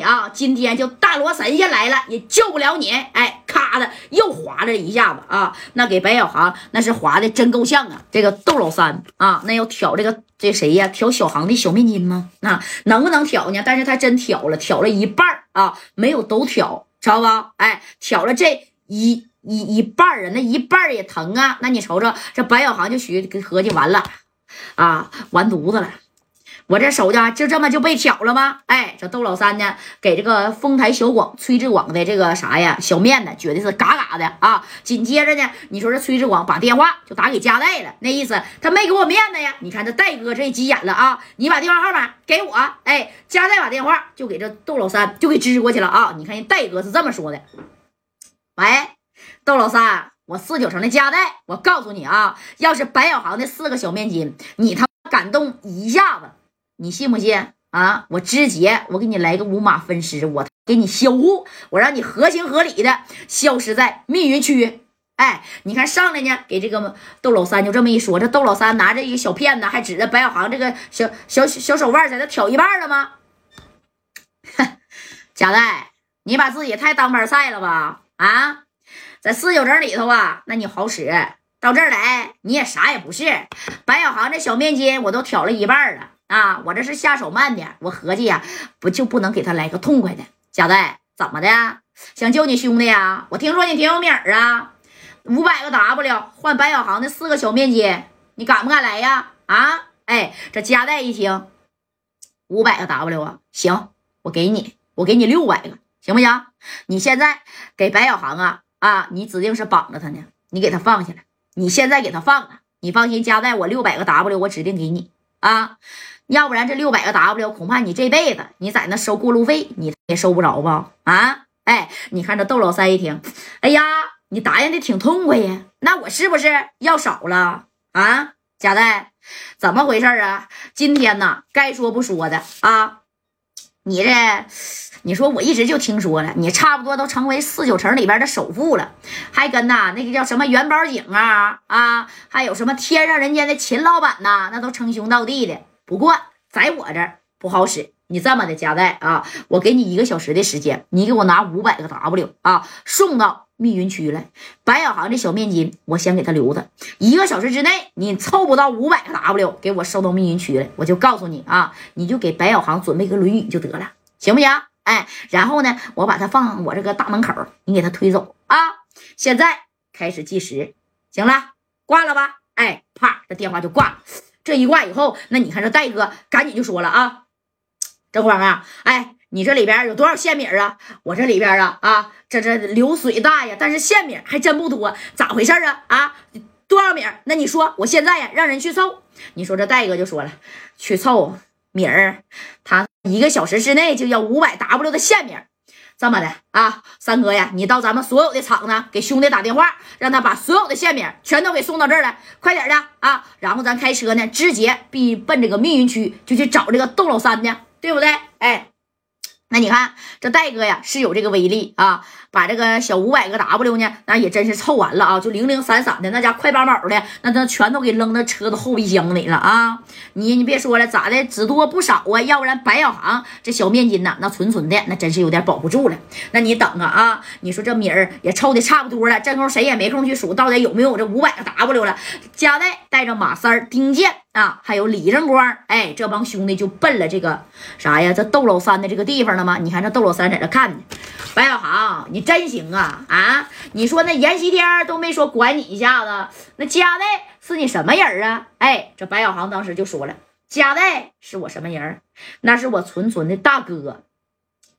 啊，今天就大罗神仙来了，也救不了你。哎，咔的又划了一下子啊，那给白小航那是划的真够呛啊。这个窦老三啊，那要挑这个这谁呀？挑小航的小面筋吗？那能不能挑呢？但是他真挑了，挑了一半啊，没有都挑，知道吧？哎，挑了这一一一半啊，那一半也疼啊。那你瞅瞅，这白小航就许合计完了啊，完犊子了。我这手家就这么就被挑了吗？哎，这窦老三呢，给这个丰台小广崔志广的这个啥呀小面呢，绝对是嘎嘎的啊。紧接着呢，你说这崔志广把电话就打给加代了，那意思他没给我面子呀。你看这戴哥这急眼了啊，你把电话号码给我。哎，加代把电话就给这窦老三就给支过去了啊。你看人戴哥是这么说的：喂，窦老三，我四九城的加代，我告诉你啊，要是白小航的四个小面筋，你他妈敢动一下子。你信不信啊？我直接我给你来个五马分尸，我给你销户，我让你合情合理的消失在密云区。哎，你看上来呢，给这个窦老三就这么一说，这窦老三拿着一个小片子，还指着白小航这个小小小手腕在那挑一半了吗？贾代，你把自己太当盘菜了吧？啊，在四九城里头啊，那你好使，到这儿来你也啥也不是。白小航这小面筋我都挑了一半了。啊，我这是下手慢点，我合计呀，不就不能给他来个痛快的？贾代，怎么的？想救你兄弟呀？我听说你挺有名儿啊，五百个 W 换白小航的四个小面筋，你敢不敢来呀？啊，哎，这贾代一听，五百个 W 啊，行，我给你，我给你六百个，行不行？你现在给白小航啊啊，你指定是绑着他呢，你给他放下来，你现在给他放了，你放心，贾代，我六百个 W 我指定给你啊。要不然这六百个 W，恐怕你这辈子你在那收过路费，你也收不着吧？啊，哎，你看这窦老三一听，哎呀，你答应的挺痛快呀，那我是不是要少了啊？贾代，怎么回事啊？今天呢，该说不说的啊，你这，你说我一直就听说了，你差不多都成为四九城里边的首富了，还跟呐那个叫什么元宝井啊啊，还有什么天上人间的秦老板呐，那都称兄道弟的。不过在我这儿不好使，你这么的夹带啊，我给你一个小时的时间，你给我拿五百个 W 啊，送到密云区了。白小航这小面筋，我先给他留着。一个小时之内，你凑不到五百个 W，给我收到密云区来，我就告诉你啊，你就给白小航准备个轮椅就得了，行不行？哎，然后呢，我把他放我这个大门口，你给他推走啊。现在开始计时，行了，挂了吧？哎，啪，这电话就挂了。这一挂以后，那你看这戴哥赶紧就说了啊，这慌啊，哎，你这里边有多少线米啊？我这里边啊啊，这这流水大呀，但是线米还真不多，咋回事啊？啊，多少米？那你说我现在呀，让人去凑。你说这戴哥就说了，去凑米儿，他一个小时之内就要五百 W 的线米。这么的啊，三哥呀，你到咱们所有的厂子给兄弟打电话，让他把所有的馅饼全都给送到这儿来，快点的啊！然后咱开车呢，直接必奔这个密云区，就去找这个窦老三呢，对不对？哎。那你看这戴哥呀是有这个威力啊，把这个小五百个 W 呢，那也真是凑完了啊，就零零散散的那家快八毛的，那那全都给扔到车子后备箱里了啊！你你别说了，咋的，只多不少啊？要不然白小航这小面筋呐，那纯纯的，那真是有点保不住了。那你等啊啊！你说这米儿也凑的差不多了，这功夫谁也没空去数到底有没有这五百个 W 了。加代带着马三、丁健啊，还有李正光，哎，这帮兄弟就奔了这个啥呀？这窦老三的这个地方了。吗？你看这窦老三在这看呢，白小航，你真行啊啊！你说那阎锡天都没说管你一下子，那加代是你什么人啊？哎，这白小航当时就说了，加代是我什么人？那是我纯纯的大哥，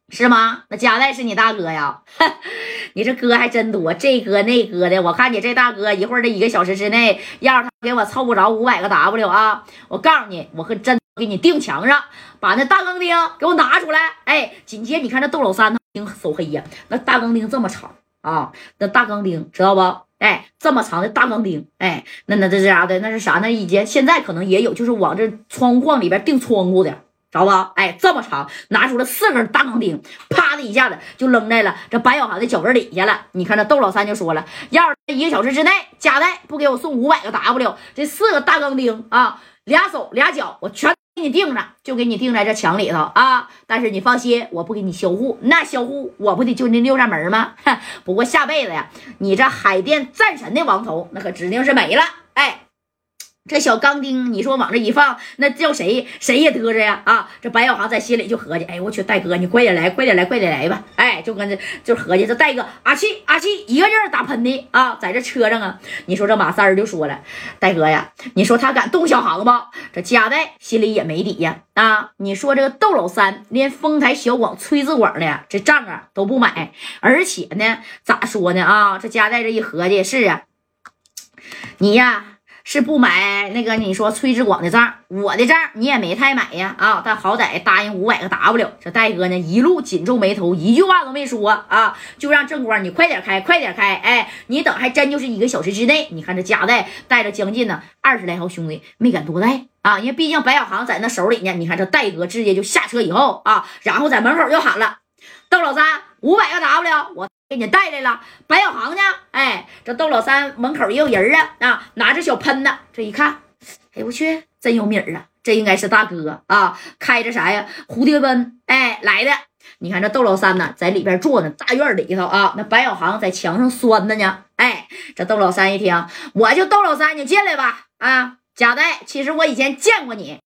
是吗？那加代是你大哥呀？你这哥还真多，这哥那哥的，我看你这大哥一会儿这一个小时之内，要是他给我凑不着五百个 W 啊，我告诉你，我可真。给你钉墙上，把那大钢钉给我拿出来。哎，紧接你看这窦老三，他钉手黑呀，那大钢钉这么长啊，那大钢钉知道不？哎，这么长的大钢钉，哎，那那这这啥的，那是啥？那以前现在可能也有，就是往这窗框里边钉窗户的，知道吧？哎，这么长，拿出了四根大钢钉，啪的一下子就扔在了这白小航的脚跟底下了。你看这窦老三就说了，要是一个小时之内加代不给我送五百个 W，这四个大钢钉啊，俩手俩脚我全。给你钉上，就给你钉在这墙里头啊！但是你放心，我不给你销户，那销户我不得就那六扇门吗？不过下辈子呀，你这海淀战神的王头那可指定是没了。哎。这小钢钉，你说往这一放，那叫谁谁也得着呀！啊，这白小航在心里就合计：哎，我去，戴哥，你快点来，快点来，快点来吧！哎，就跟这就合计，这戴哥阿气阿气，一个劲儿打喷嚏啊，在这车上啊！你说这马三儿就说了：戴哥呀，你说他敢动小航吗？这加代心里也没底呀！啊，你说这个窦老三连丰台小广、崔子广的这账啊都不买，而且呢，咋说呢？啊，这加代这一合计是啊，你呀。是不买那个你说崔志广的账，我的账你也没太买呀啊！但好歹答应五百个 W。这戴哥呢一路紧皱眉头，一句话都没说啊，就让正光你快点开，快点开！哎，你等还真就是一个小时之内。你看这夹带带着将近呢二十来号兄弟，没敢多带啊，因为毕竟白小航在那手里呢。你看这戴哥直接就下车以后啊，然后在门口就喊了：“窦老三，五百个 W，我。”给你带来了，白小航呢？哎，这窦老三门口也有人啊啊，拿着小喷子，这一看，哎我去，真有米儿啊！这应该是大哥啊，开着啥呀？蝴蝶奔，哎来的。你看这窦老三呢，在里边坐呢，大院里头啊，那白小航在墙上拴着呢。哎，这窦老三一听，我就窦老三，你进来吧。啊，贾代，其实我以前见过你。